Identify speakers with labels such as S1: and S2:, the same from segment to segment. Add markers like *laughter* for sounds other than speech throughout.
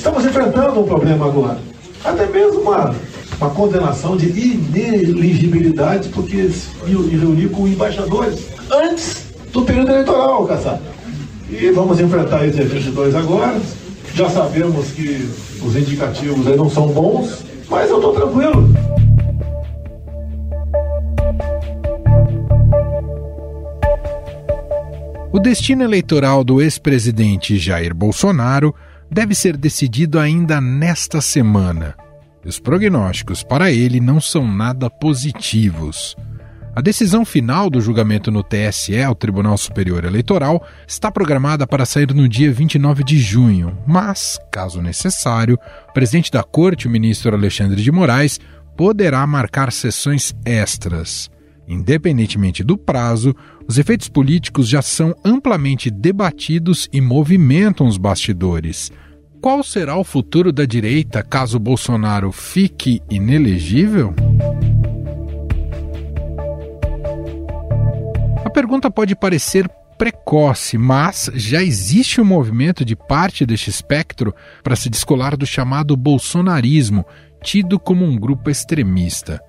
S1: Estamos enfrentando um problema agora. Até mesmo uma, uma condenação de ineligibilidade, porque se reunir com embaixadores antes do período eleitoral, caçado. E vamos enfrentar esses 22 agora. Já sabemos que os indicativos aí não são bons, mas eu estou tranquilo.
S2: O destino eleitoral do ex-presidente Jair Bolsonaro deve ser decidido ainda nesta semana. Os prognósticos para ele não são nada positivos. A decisão final do julgamento no TSE, o Tribunal Superior Eleitoral, está programada para sair no dia 29 de junho, mas, caso necessário, o presidente da Corte, o ministro Alexandre de Moraes, poderá marcar sessões extras. Independentemente do prazo, os efeitos políticos já são amplamente debatidos e movimentam os bastidores. Qual será o futuro da direita caso Bolsonaro fique inelegível? A pergunta pode parecer precoce, mas já existe um movimento de parte deste espectro para se descolar do chamado bolsonarismo, tido como um grupo extremista.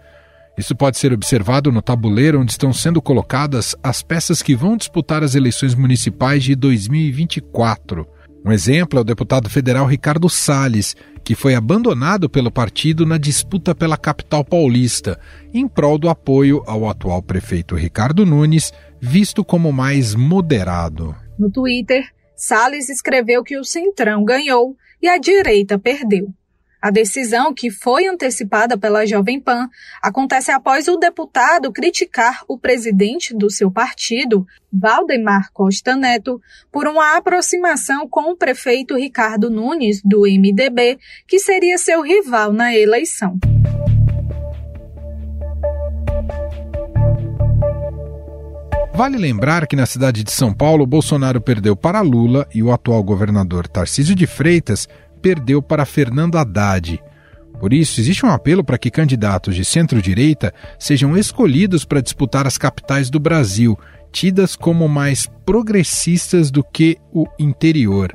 S2: Isso pode ser observado no tabuleiro onde estão sendo colocadas as peças que vão disputar as eleições municipais de 2024. Um exemplo é o deputado federal Ricardo Salles, que foi abandonado pelo partido na disputa pela capital paulista, em prol do apoio ao atual prefeito Ricardo Nunes, visto como mais moderado.
S3: No Twitter, Salles escreveu que o Centrão ganhou e a direita perdeu. A decisão, que foi antecipada pela Jovem Pan, acontece após o deputado criticar o presidente do seu partido, Valdemar Costa Neto, por uma aproximação com o prefeito Ricardo Nunes, do MDB, que seria seu rival na eleição.
S2: Vale lembrar que na cidade de São Paulo, Bolsonaro perdeu para Lula e o atual governador Tarcísio de Freitas perdeu para Fernando Haddad. Por isso, existe um apelo para que candidatos de centro-direita sejam escolhidos para disputar as capitais do Brasil, tidas como mais progressistas do que o interior.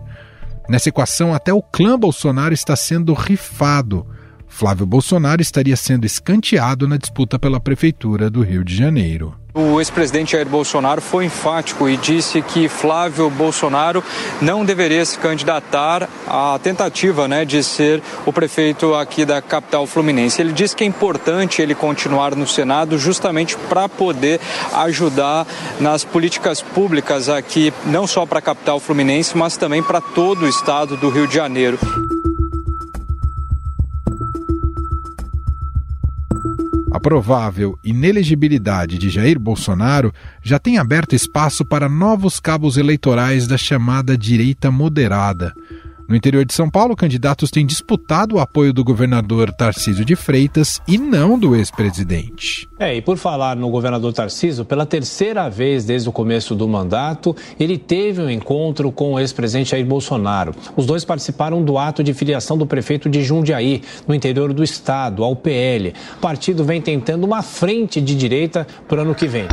S2: Nessa equação, até o clã Bolsonaro está sendo rifado. Flávio Bolsonaro estaria sendo escanteado na disputa pela Prefeitura do Rio de Janeiro.
S4: O ex-presidente Jair Bolsonaro foi enfático e disse que Flávio Bolsonaro não deveria se candidatar à tentativa né, de ser o prefeito aqui da capital fluminense. Ele disse que é importante ele continuar no Senado justamente para poder ajudar nas políticas públicas aqui, não só para a capital fluminense, mas também para todo o estado do Rio de Janeiro.
S2: A provável inelegibilidade de Jair Bolsonaro já tem aberto espaço para novos cabos eleitorais da chamada direita moderada. No interior de São Paulo, candidatos têm disputado o apoio do governador Tarcísio de Freitas e não do ex-presidente.
S5: É, e por falar no governador Tarcísio, pela terceira vez desde o começo do mandato, ele teve um encontro com o ex-presidente Jair Bolsonaro. Os dois participaram do ato de filiação do prefeito de Jundiaí, no interior do estado, ao PL. O partido vem tentando uma frente de direita para o ano que vem.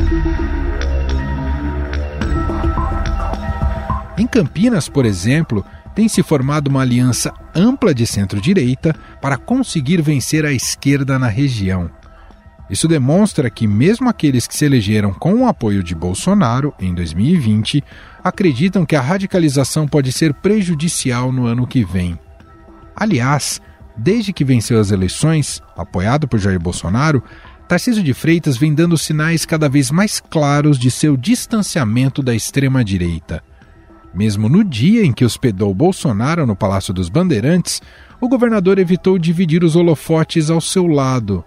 S2: Em Campinas, por exemplo, tem se formado uma aliança ampla de centro-direita para conseguir vencer a esquerda na região. Isso demonstra que, mesmo aqueles que se elegeram com o apoio de Bolsonaro em 2020, acreditam que a radicalização pode ser prejudicial no ano que vem. Aliás, desde que venceu as eleições, apoiado por Jair Bolsonaro, Tarcísio de Freitas vem dando sinais cada vez mais claros de seu distanciamento da extrema-direita. Mesmo no dia em que hospedou Bolsonaro no Palácio dos Bandeirantes, o governador evitou dividir os holofotes ao seu lado.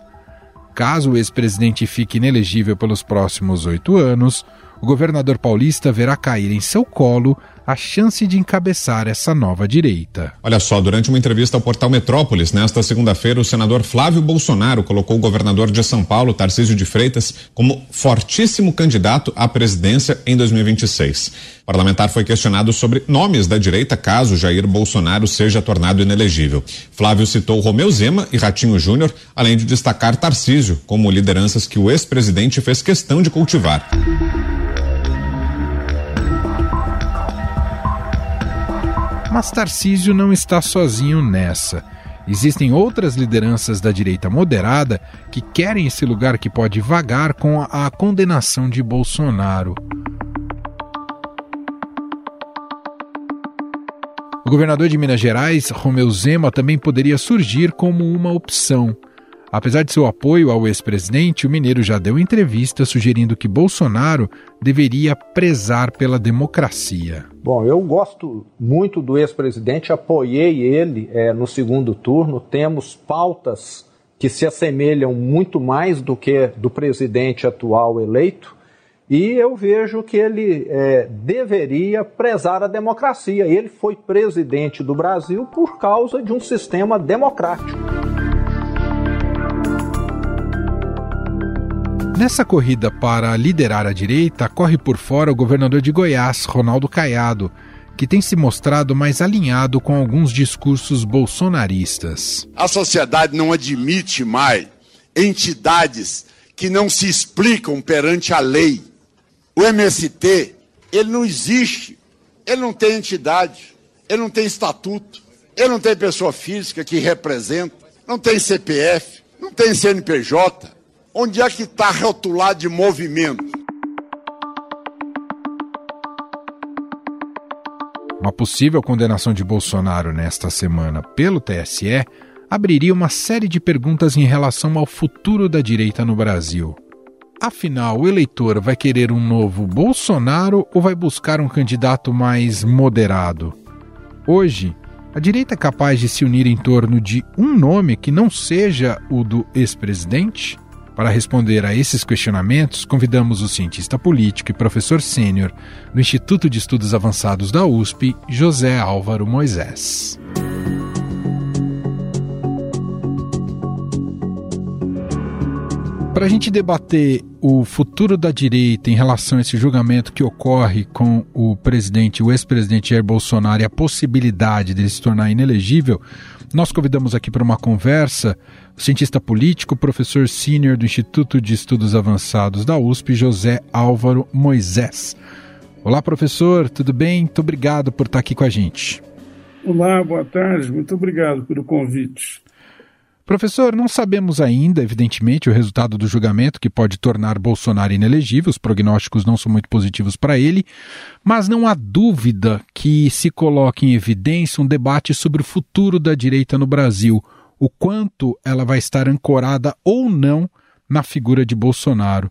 S2: Caso o ex-presidente fique inelegível pelos próximos oito anos, o governador paulista verá cair em seu colo a chance de encabeçar essa nova direita.
S6: Olha só, durante uma entrevista ao portal Metrópolis, nesta segunda-feira, o senador Flávio Bolsonaro colocou o governador de São Paulo, Tarcísio de Freitas, como fortíssimo candidato à presidência em 2026. O parlamentar foi questionado sobre nomes da direita caso Jair Bolsonaro seja tornado inelegível. Flávio citou Romeu Zema e Ratinho Júnior, além de destacar Tarcísio como lideranças que o ex-presidente fez questão de cultivar.
S2: Mas Tarcísio não está sozinho nessa. Existem outras lideranças da direita moderada que querem esse lugar que pode vagar com a, condenação de Bolsonaro. O governador de Minas Gerais, Romeu Zema, também poderia surgir como uma opção. Apesar de seu apoio ao ex-presidente, o mineiro já deu entrevista sugerindo que Bolsonaro deveria prezar pela democracia.
S7: Bom, eu gosto muito do ex-presidente, apoiei ele é, no segundo turno. Temos pautas que se assemelham muito mais do que do presidente atual eleito. E eu vejo que ele é, deveria prezar a democracia. Ele foi presidente do Brasil por causa de um sistema democrático.
S2: Nessa corrida para liderar a direita, corre por fora o governador de Goiás, Ronaldo Caiado, que tem se mostrado mais alinhado com alguns discursos bolsonaristas.
S8: A sociedade não admite mais entidades que não se explicam perante a lei. O MST, ele não existe, ele não tem entidade, ele não tem estatuto, ele não tem pessoa física que representa, não tem CPF, não tem CNPJ, Onde é que está rotulado de movimento?
S2: Uma possível condenação de Bolsonaro nesta semana pelo TSE abriria uma série de perguntas em relação ao futuro da direita no Brasil. Afinal, o eleitor vai querer um novo Bolsonaro ou vai buscar um candidato mais moderado? Hoje, a direita é capaz de se unir em torno de um nome que não seja o do ex-presidente? Para responder a esses questionamentos, convidamos o cientista político e professor sênior do Instituto de Estudos Avançados da USP, José Álvaro Moisés. Para a gente debater o futuro da direita em relação a esse julgamento que ocorre com o presidente, o ex-presidente Jair Bolsonaro e a possibilidade de ele se tornar inelegível, nós convidamos aqui para uma conversa o cientista político, professor sênior do Instituto de Estudos Avançados da USP, José Álvaro Moisés. Olá, professor, tudo bem? Muito obrigado por estar aqui com a gente.
S9: Olá, boa tarde, muito obrigado pelo convite.
S2: Professor, não sabemos ainda, evidentemente, o resultado do julgamento que pode tornar Bolsonaro inelegível. Os prognósticos não são muito positivos para ele, mas não há dúvida que se coloque em evidência um debate sobre o futuro da direita no Brasil, o quanto ela vai estar ancorada ou não na figura de Bolsonaro.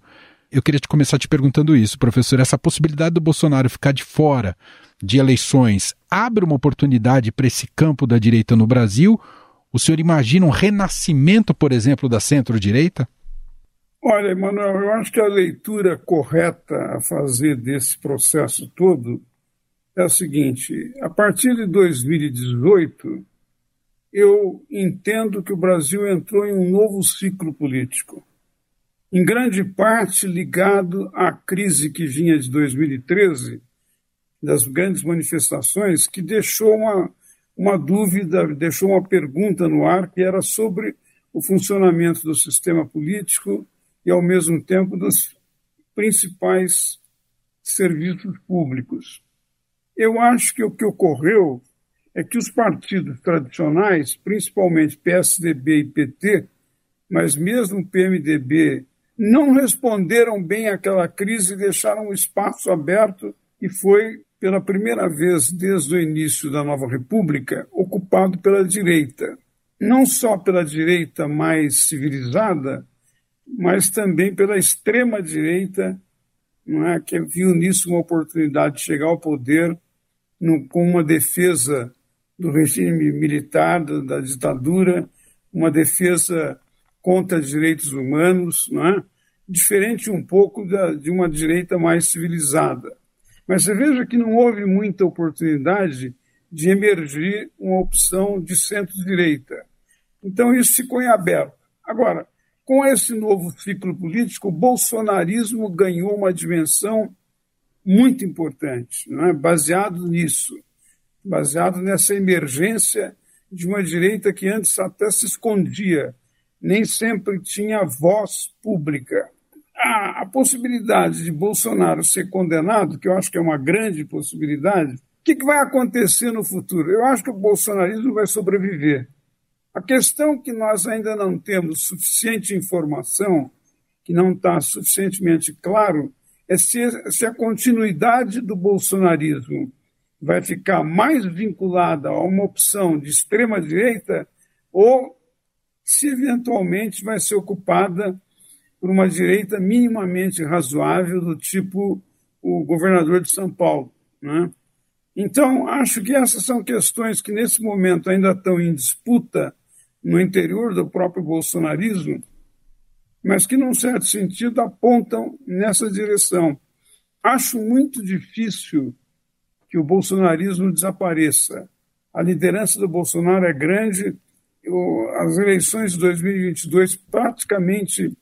S2: Eu queria te começar te perguntando isso, professor. Essa possibilidade do Bolsonaro ficar de fora de eleições abre uma oportunidade para esse campo da direita no Brasil o senhor imagina um renascimento, por exemplo, da centro-direita?
S9: Olha, Emanuel, eu acho que a leitura correta a fazer desse processo todo é a seguinte: a partir de 2018, eu entendo que o Brasil entrou em um novo ciclo político, em grande parte ligado à crise que vinha de 2013, das grandes manifestações, que deixou uma uma dúvida, deixou uma pergunta no ar que era sobre o funcionamento do sistema político e, ao mesmo tempo, dos principais serviços públicos. Eu acho que o que ocorreu é que os partidos tradicionais, principalmente PSDB e PT, mas mesmo PMDB, não responderam bem àquela crise e deixaram o espaço aberto e foi pela primeira vez desde o início da nova república, ocupado pela direita. Não só pela direita mais civilizada, mas também pela extrema direita, não é, que viu nisso uma oportunidade de chegar ao poder no, com uma defesa do regime militar, da, da ditadura, uma defesa contra direitos humanos, é? diferente um pouco da, de uma direita mais civilizada. Mas você veja que não houve muita oportunidade de emergir uma opção de centro-direita. Então isso ficou em aberto. Agora, com esse novo ciclo político, o bolsonarismo ganhou uma dimensão muito importante, não é? baseado nisso, baseado nessa emergência de uma direita que antes até se escondia, nem sempre tinha voz pública a, a, possibilidade de Bolsonaro ser condenado, que eu acho que é uma grande possibilidade, que, que vai acontecer no futuro? Eu acho que o bolsonarismo vai sobreviver. A questão que nós ainda não temos suficiente informação, que não está suficientemente claro, é se, se a continuidade do bolsonarismo vai ficar mais vinculada a uma opção de extrema-direita ou se eventualmente vai ser ocupada por uma direita minimamente razoável, do tipo o governador de São Paulo. Né? Então, acho que essas são questões que, nesse momento, ainda estão em disputa no interior do próprio bolsonarismo, mas que, num certo sentido, apontam nessa direção. Acho muito difícil que o bolsonarismo desapareça. A liderança do Bolsonaro é grande, as eleições de 2022 praticamente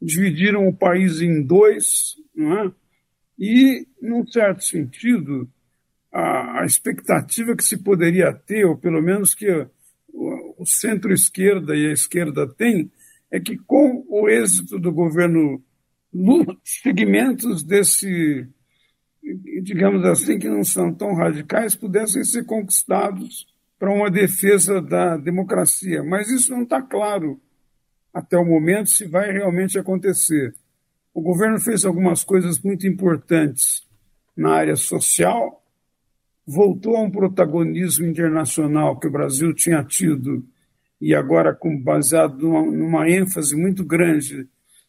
S9: dividiram o país em dois, é? e, num certo sentido, a, a expectativa que se poderia ter, ou pelo menos que o, o centro-esquerda e a esquerda têm, é que com o êxito do governo Lula, *laughs* segmentos desse, digamos assim, que não são tão radicais, pudessem ser conquistados para uma defesa da democracia. Mas isso não está claro até o momento se vai realmente acontecer. O governo fez algumas coisas muito importantes na área social, voltou a um protagonismo internacional que o Brasil tinha tido e agora com, baseado numa, numa ênfase muito grande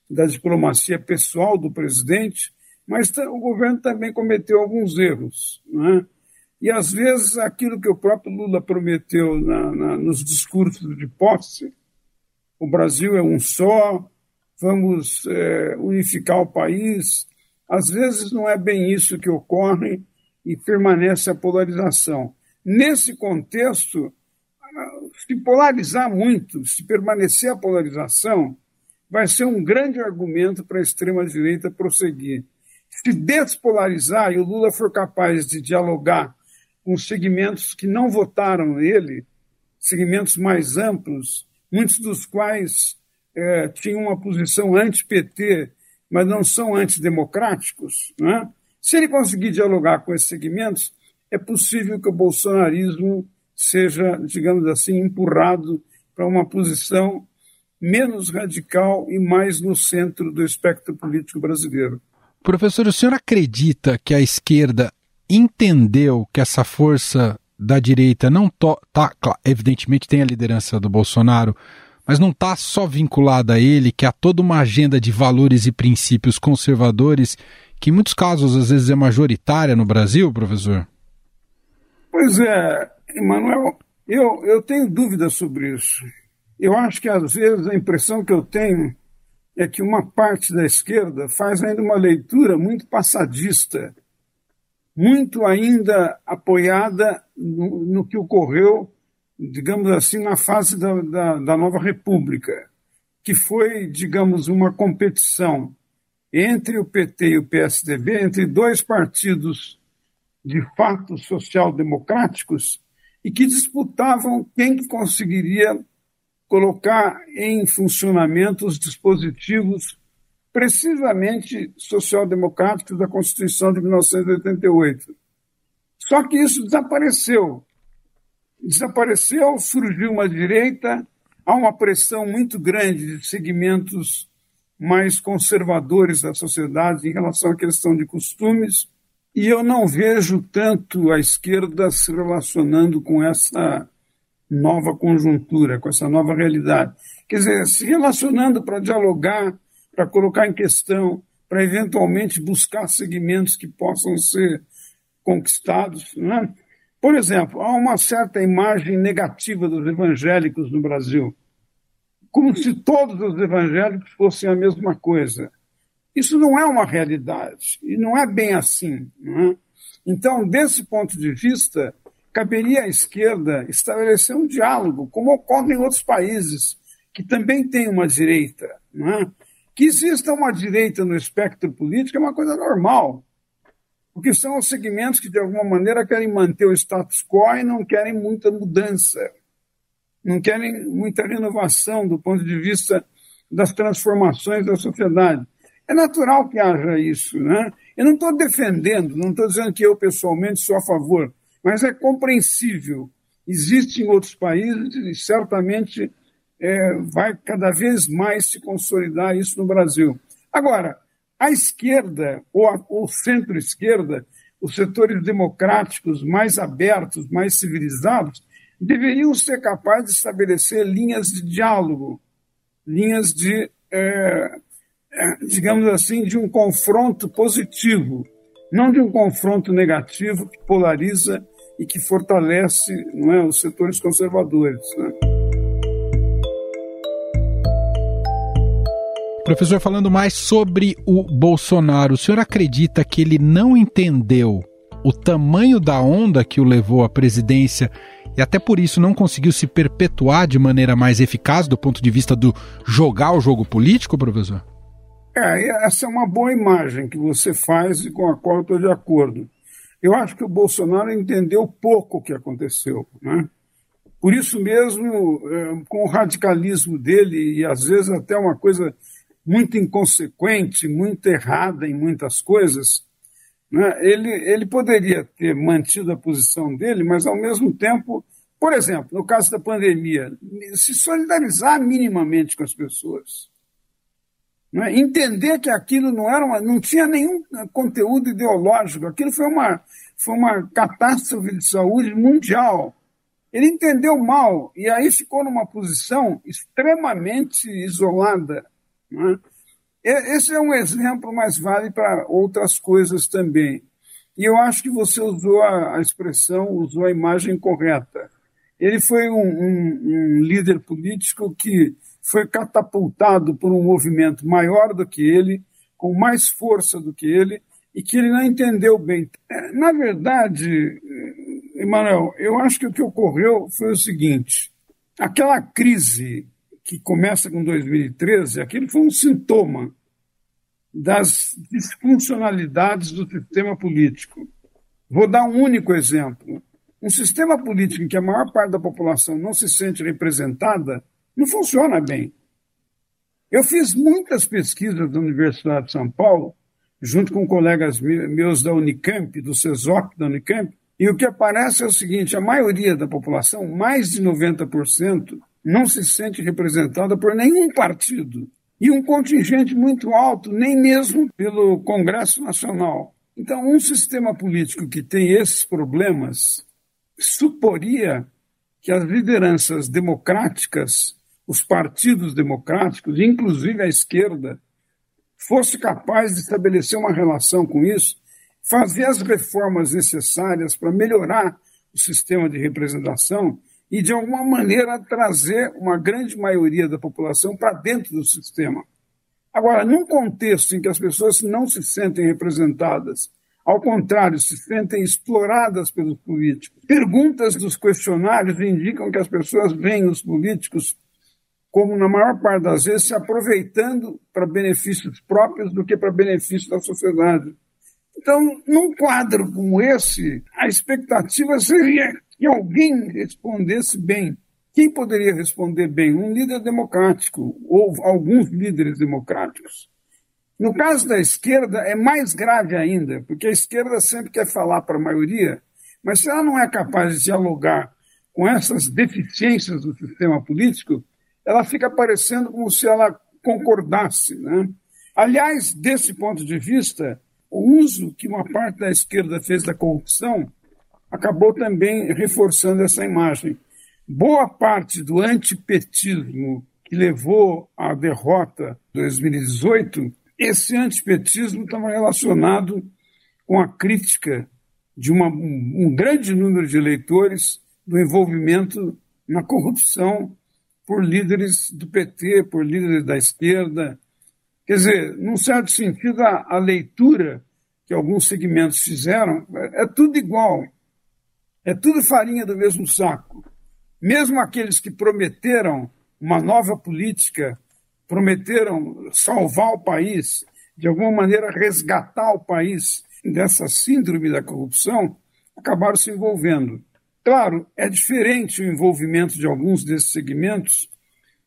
S9: da diplomacia pessoal do presidente, mas o governo também cometeu alguns erros. Né? E, às vezes, aquilo que o próprio Lula prometeu na, na, nos discursos de posse, o Brasil é um só, vamos é, unificar o país, às vezes não é bem isso que ocorre e permanece a polarização. Nesse contexto, se polarizar muito, se permanecer a polarização, vai ser um grande argumento para a extrema-direita prosseguir. Se despolarizar e o Lula for capaz de dialogar com segmentos que não votaram nele, segmentos mais amplos, muitos dos quais é, tinham uma posição anti-PT, mas não são antidemocráticos, né? se ele conseguir dialogar com esses segmentos, é possível que o bolsonarismo seja, digamos assim, empurrado para uma posição menos radical e mais no centro do espectro político brasileiro.
S2: Professor, o senhor acredita que a esquerda entendeu que essa força da direita não está, evidentemente tem a liderança do Bolsonaro, mas não está só vinculada a ele, que há toda uma agenda de valores e princípios conservadores, que em muitos casos às vezes é majoritária no Brasil, professor?
S9: Pois é, Emanuel, eu, eu tenho dúvidas sobre isso. Eu acho que às vezes a impressão que eu tenho é que uma parte da esquerda faz ainda uma leitura muito passadista muito ainda apoiada no, no que ocorreu, digamos assim, na fase da, da, da nova República, que foi, digamos, uma competição entre o PT e o PSDB, entre dois partidos de fato social-democráticos e que disputavam quem que conseguiria colocar em funcionamento os dispositivos precisamente social-democráticos da Constituição de 1988. Só que isso desapareceu. Desapareceu, surgiu uma direita, há uma pressão muito grande de segmentos mais conservadores da sociedade em relação à questão de costumes, e eu não vejo tanto a esquerda se relacionando com essa nova conjuntura, com essa nova realidade. Quer dizer, se relacionando para dialogar para colocar em questão, para eventualmente buscar segmentos que possam ser conquistados. Né? Por exemplo, há uma certa imagem negativa dos evangélicos no Brasil, como se todos os evangélicos fossem a mesma coisa. Isso não é uma realidade, e não é bem assim. É? Então, desse ponto de vista, caberia à esquerda estabelecer um diálogo, como ocorre em outros países, que também têm uma direita. Não é? Que exista uma direita no espectro político é uma coisa normal, porque são os segmentos que, de alguma maneira, querem manter o status quo e não querem muita mudança, não querem muita renovação do ponto de vista das transformações da sociedade. É natural que haja isso, né? Eu não estou defendendo, não estou dizendo que eu pessoalmente sou a favor, mas é compreensível. Existe em outros países e certamente é, vai cada vez mais se consolidar isso no Brasil. Agora, a esquerda ou, o centro-esquerda, os setores democráticos mais abertos, mais civilizados, deveriam ser capazes de estabelecer linhas de diálogo, linhas de, é, é, digamos assim, de um confronto positivo, não de um confronto negativo que polariza e que fortalece é, os setores conservadores. Né?
S2: Professor, falando mais sobre o Bolsonaro, o senhor acredita que ele não entendeu o tamanho da onda que o levou à presidência e até por isso não conseguiu se perpetuar de maneira mais eficaz do ponto de vista do jogar o jogo político, professor?
S9: É, essa é uma boa imagem que você faz e com a qual eu estou de acordo. Eu acho que o Bolsonaro entendeu pouco o que aconteceu. Né? Por isso mesmo, é, com o radicalismo dele, e às vezes até uma coisa muito inconsequente, muito errada em muitas coisas, né? ele, ele poderia ter mantido a posição dele, mas ao mesmo tempo, por exemplo, no caso da pandemia, se solidarizar minimamente com as pessoas. Né? Entender que aquilo não era uma, não tinha nenhum conteúdo ideológico, aquilo foi uma, foi uma catástrofe de saúde mundial. Ele entendeu mal e aí ficou numa posição extremamente isolada né? Esse é um exemplo, mas vale para outras coisas também. E eu acho que você usou a, expressão, usou a imagem correta. Ele foi um, um, um líder político que foi catapultado por um movimento maior do que ele, com mais força do que ele, e que ele não entendeu bem. É, na verdade, Emanuel, eu acho que o que ocorreu foi o seguinte: aquela crise que começa com 2013, aquilo foi um sintoma das disfuncionalidades do sistema político. Vou dar um único exemplo. Um sistema político em que a maior parte da população não se sente representada não funciona bem. Eu fiz muitas pesquisas da Universidade de São Paulo, junto com colegas meus da Unicamp, do CESOC da Unicamp, e o que aparece é o seguinte: a maioria da população, mais de 90%, não se sente representada por nenhum partido e um contingente muito alto, nem mesmo pelo Congresso Nacional. Então, um sistema político que tem esses problemas suporia que as lideranças democráticas, os partidos democráticos, inclusive a esquerda, fosse capaz de estabelecer uma relação com isso, fazer as reformas necessárias para melhorar o sistema de representação e, de alguma maneira, trazer uma grande maioria da população para dentro do sistema. Agora, num contexto em que as pessoas não se sentem representadas, ao contrário, se sentem exploradas pelos políticos, perguntas dos questionários indicam que as pessoas veem os políticos como, na maior parte das vezes, se aproveitando para benefícios próprios do que para benefício da sociedade. Então, num quadro como esse, a expectativa seria que alguém respondesse bem. Quem poderia responder bem? Um líder democrático, ou alguns líderes democráticos. No caso da esquerda, é mais grave ainda, porque a esquerda sempre quer falar para a maioria, mas se ela não é capaz de dialogar com essas deficiências do sistema político, ela fica parecendo como se ela concordasse. Né? Aliás, desse ponto de vista, o uso que uma parte da esquerda fez da corrupção acabou também reforçando essa imagem. Boa parte do antipetismo que levou à derrota de 2018, esse antipetismo estava relacionado com a crítica de uma, um grande número de eleitores do envolvimento na corrupção por líderes do PT, por líderes da esquerda. Quer dizer, num certo sentido, a, a leitura que alguns segmentos fizeram é, é tudo igual. É tudo farinha do mesmo saco. Mesmo aqueles que prometeram uma nova política, prometeram salvar o país, de alguma maneira resgatar o país dessa síndrome da corrupção, acabaram se envolvendo. Claro, é diferente o envolvimento de alguns desses segmentos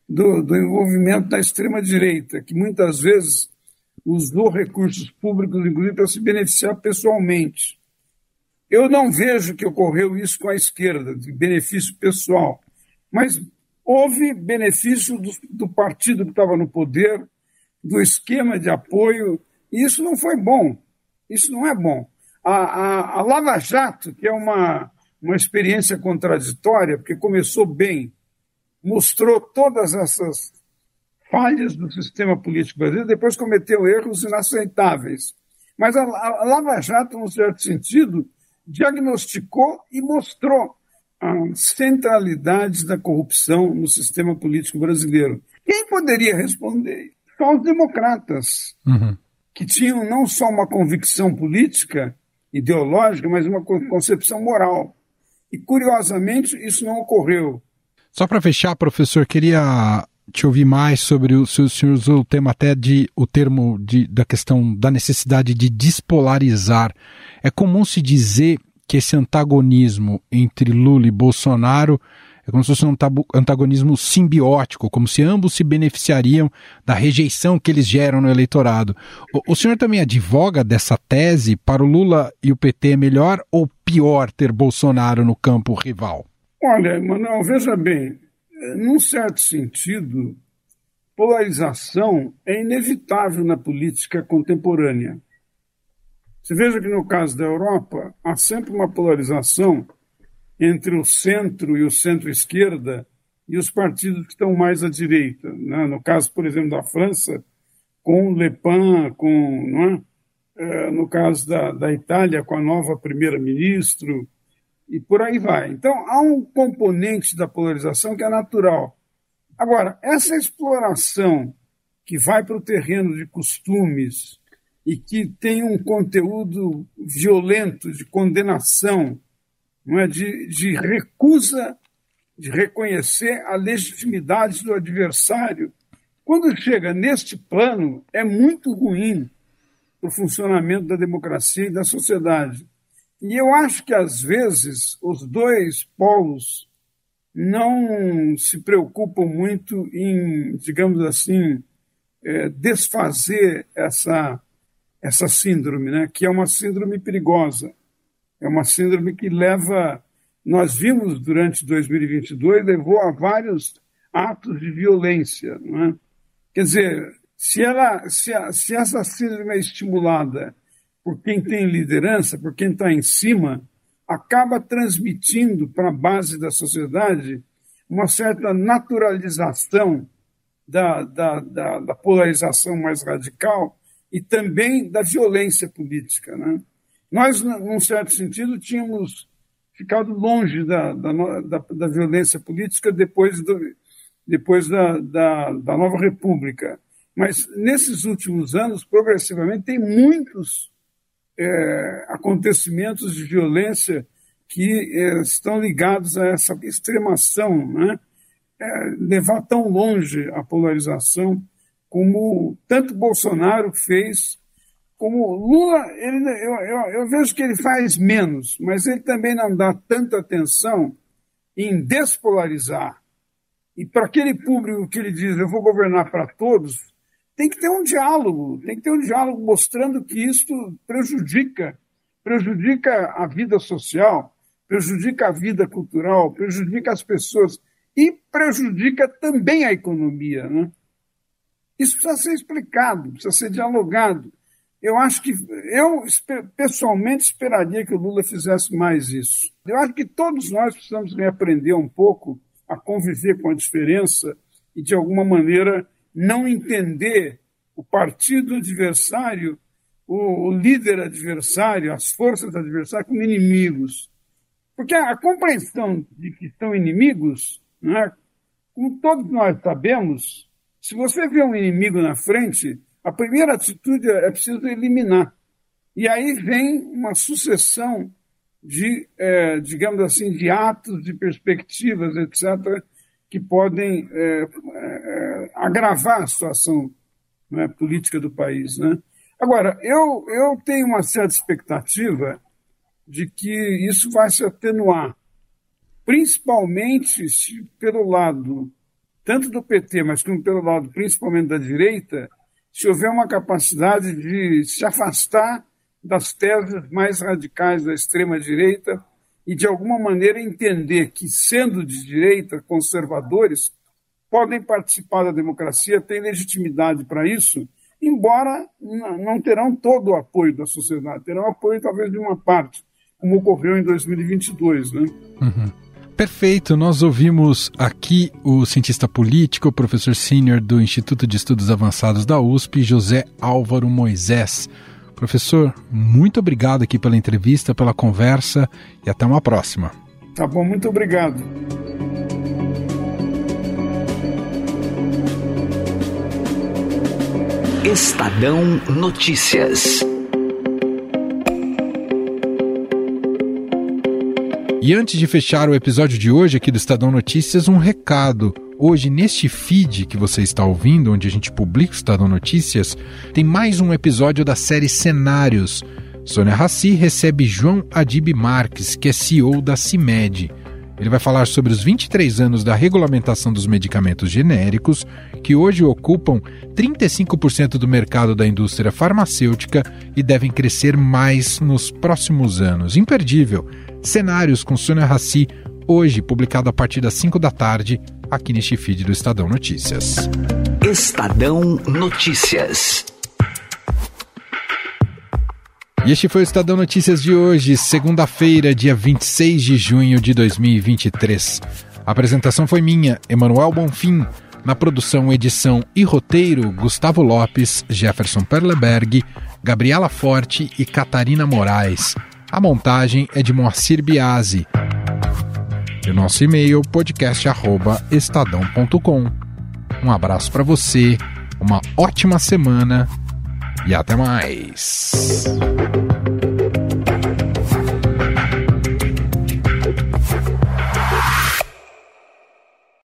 S9: do, do envolvimento da extrema-direita, que muitas vezes usou recursos públicos, inclusive, para se beneficiar pessoalmente. Eu não vejo que ocorreu isso com a esquerda, de benefício pessoal, mas houve benefício do, do partido que estava no poder, do esquema de apoio, e isso não foi bom. Isso não é bom. A, a, a Lava Jato, que é uma, uma experiência contraditória, porque começou bem, mostrou todas essas falhas do sistema político brasileiro, depois cometeu erros inaceitáveis. Mas a, a Lava Jato, num certo sentido, diagnosticou e mostrou as centralidades da corrupção no sistema político brasileiro. Quem poderia responder? Só os democratas, uhum. que tinham não só uma convicção política, ideológica, mas uma concepção moral. E, curiosamente, isso não ocorreu.
S2: Só para fechar, professor, queria te ouvir mais sobre o, o senhor usou o tema até de o termo de, da questão da necessidade de despolarizar. É comum se dizer que esse antagonismo entre Lula e Bolsonaro é como se fosse um antagonismo simbiótico, como se ambos se beneficiariam da rejeição que eles geram no eleitorado. O, o senhor também advoga dessa tese para o Lula e o PT é melhor ou pior ter Bolsonaro no campo rival?
S9: Olha, Manuel, veja bem, num certo sentido, polarização é inevitável na política contemporânea. Você veja que no caso da Europa, há sempre uma polarização entre o centro e o centro-esquerda e os partidos que estão mais à direita. Né? No caso, por exemplo, da França, com Le Pen, com, é? É, no caso da, da Itália, com a nova primeira-ministro, e por aí vai. Então, há um componente da polarização que é natural. Agora, essa exploração que vai para o terreno de costumes, e que tem um conteúdo violento de condenação, não é? de, de recusa de reconhecer a legitimidade do adversário. Quando chega neste plano, é muito ruim para o funcionamento da democracia e da sociedade. E eu acho que, às vezes, os dois polos não se preocupam muito em, digamos assim, é, desfazer essa essa síndrome, né? que é uma síndrome perigosa. É uma síndrome que leva. Nós vimos durante 2022, levou a vários atos de violência. Não é? Quer dizer, se, ela, se, a, se essa síndrome é estimulada por quem tem liderança, por quem está em cima, acaba transmitindo para a base da sociedade uma certa naturalização da, da, da, da polarização mais radical e também da violência política. Né? Nós, num certo sentido, tínhamos ficado longe da, da, da, da violência política depois, do, depois da, da, da nova República. Mas, nesses últimos anos, progressivamente, tem muitos é, acontecimentos de violência que é, estão ligados a essa extremação, né? É, levar tão longe a polarização como tanto Bolsonaro fez, como Lula, ele, eu, eu, eu vejo que ele faz menos, mas ele também não dá tanta atenção em despolarizar. E para aquele público que ele diz, eu vou governar para todos, tem que ter um diálogo, tem que ter um diálogo mostrando que isso prejudica, prejudica a vida social, prejudica a vida cultural, prejudica as pessoas e prejudica também a economia, né? Isso precisa ser explicado, precisa ser dialogado. Eu acho que, eu pessoalmente esperaria que o Lula fizesse mais isso. Eu acho que todos nós precisamos reaprender um pouco a conviver com a diferença e, de alguma maneira, não entender o partido adversário, o, o líder adversário, as forças adversárias como inimigos. Porque a compreensão de que são inimigos, né, como todos nós sabemos, se você vê um inimigo na frente, a primeira atitude é preciso eliminar. E aí vem uma sucessão de, é, digamos assim, de atos, de perspectivas, etc., que podem é, é, agravar a situação né, política do país. Né? Agora, eu, eu tenho uma certa expectativa de que isso vai se atenuar, principalmente se pelo lado tanto do PT, mas como pelo lado principalmente da direita, se houver uma capacidade de se afastar das teses mais radicais da extrema-direita e, de alguma maneira, entender que, sendo de direita, conservadores podem participar da democracia, têm legitimidade para isso, embora não terão todo o apoio da sociedade, terão apoio talvez de uma parte, como ocorreu em 2022. Né?
S2: Uhum. Perfeito, nós ouvimos aqui o cientista político, professor sênior do Instituto de Estudos Avançados da USP, José Álvaro Moisés. Professor, muito obrigado aqui pela entrevista, pela conversa e até uma próxima.
S9: Tá bom, muito obrigado.
S10: Estadão Notícias.
S2: E antes de fechar o episódio de hoje aqui do Estadão Notícias, um recado. Hoje, neste feed que você está ouvindo, onde a gente publica o Estadão Notícias, tem mais um episódio da série Cenários. Sônia Raci recebe João Adib Marques, que é CEO da CIMED. Ele vai falar sobre os 23 anos da regulamentação dos medicamentos genéricos, que hoje ocupam 35% do mercado da indústria farmacêutica e devem crescer mais nos próximos anos. Imperdível! Cenários com Sônia Raci, hoje publicado a partir das 5 da tarde, aqui neste feed do Estadão Notícias.
S10: Estadão Notícias.
S2: E este foi o Estadão Notícias de hoje, segunda-feira, dia 26 de junho de 2023. A apresentação foi minha, Emanuel Bonfim. Na produção, edição e roteiro, Gustavo Lopes, Jefferson Perleberg, Gabriela Forte e Catarina Moraes. A montagem é de Moacir Biasi. E o nosso e-mail podcast@estadão.com. Um abraço para você, uma ótima semana e até mais.